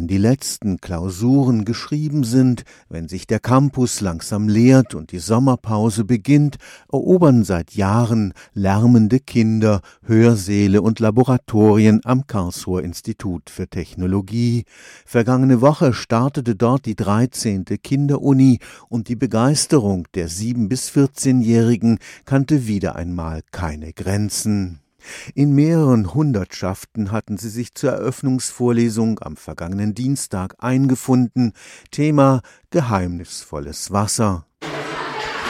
Wenn die letzten Klausuren geschrieben sind, wenn sich der Campus langsam leert und die Sommerpause beginnt, erobern seit Jahren lärmende Kinder Hörsäle und Laboratorien am Karlsruher Institut für Technologie. Vergangene Woche startete dort die 13. Kinderuni und die Begeisterung der 7- bis 14-Jährigen kannte wieder einmal keine Grenzen. In mehreren Hundertschaften hatten sie sich zur Eröffnungsvorlesung am vergangenen Dienstag eingefunden. Thema geheimnisvolles Wasser.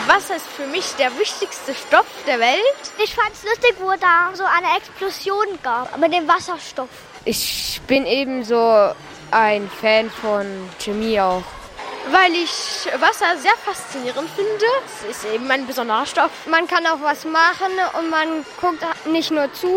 Wasser ist für mich der wichtigste Stoff der Welt. Ich fand es lustig, wo da so eine Explosion gab mit dem Wasserstoff. Ich bin eben so ein Fan von Chemie auch weil ich Wasser sehr faszinierend finde. Es ist eben ein besonderer Stoff. Man kann auch was machen und man guckt nicht nur zu.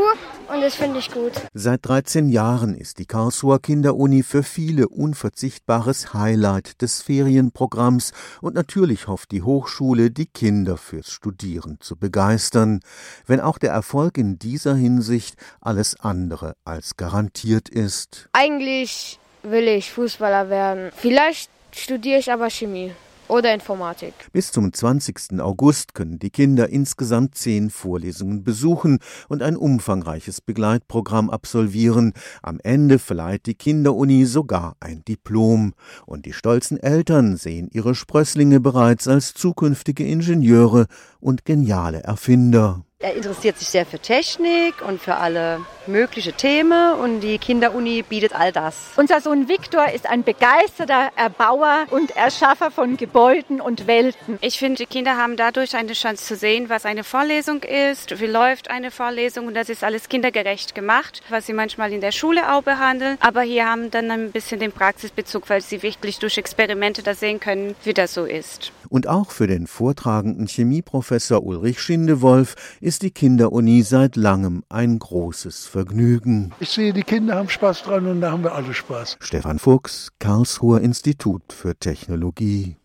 Und das finde ich gut. Seit 13 Jahren ist die Karlsruher Kinderuni für viele unverzichtbares Highlight des Ferienprogramms und natürlich hofft die Hochschule, die Kinder fürs Studieren zu begeistern, wenn auch der Erfolg in dieser Hinsicht alles andere als garantiert ist. Eigentlich will ich Fußballer werden. Vielleicht studiere ich aber Chemie oder Informatik. Bis zum 20. August können die Kinder insgesamt zehn Vorlesungen besuchen und ein umfangreiches Begleitprogramm absolvieren. Am Ende verleiht die Kinderuni sogar ein Diplom. Und die stolzen Eltern sehen ihre Sprösslinge bereits als zukünftige Ingenieure und geniale Erfinder. Er interessiert sich sehr für Technik und für alle möglichen Themen und die Kinderuni bietet all das. Unser Sohn Viktor ist ein begeisterter Erbauer und Erschaffer von Gebäuden und Welten. Ich finde, die Kinder haben dadurch eine Chance zu sehen, was eine Vorlesung ist, wie läuft eine Vorlesung und das ist alles kindergerecht gemacht, was sie manchmal in der Schule auch behandeln. Aber hier haben dann ein bisschen den Praxisbezug, weil sie wirklich durch Experimente da sehen können, wie das so ist. Und auch für den vortragenden Chemieprofessor Ulrich Schindewolf ist die Kinderuni seit langem ein großes Vergnügen. Ich sehe, die Kinder haben Spaß dran und da haben wir alle Spaß. Stefan Fuchs, Karlsruher Institut für Technologie.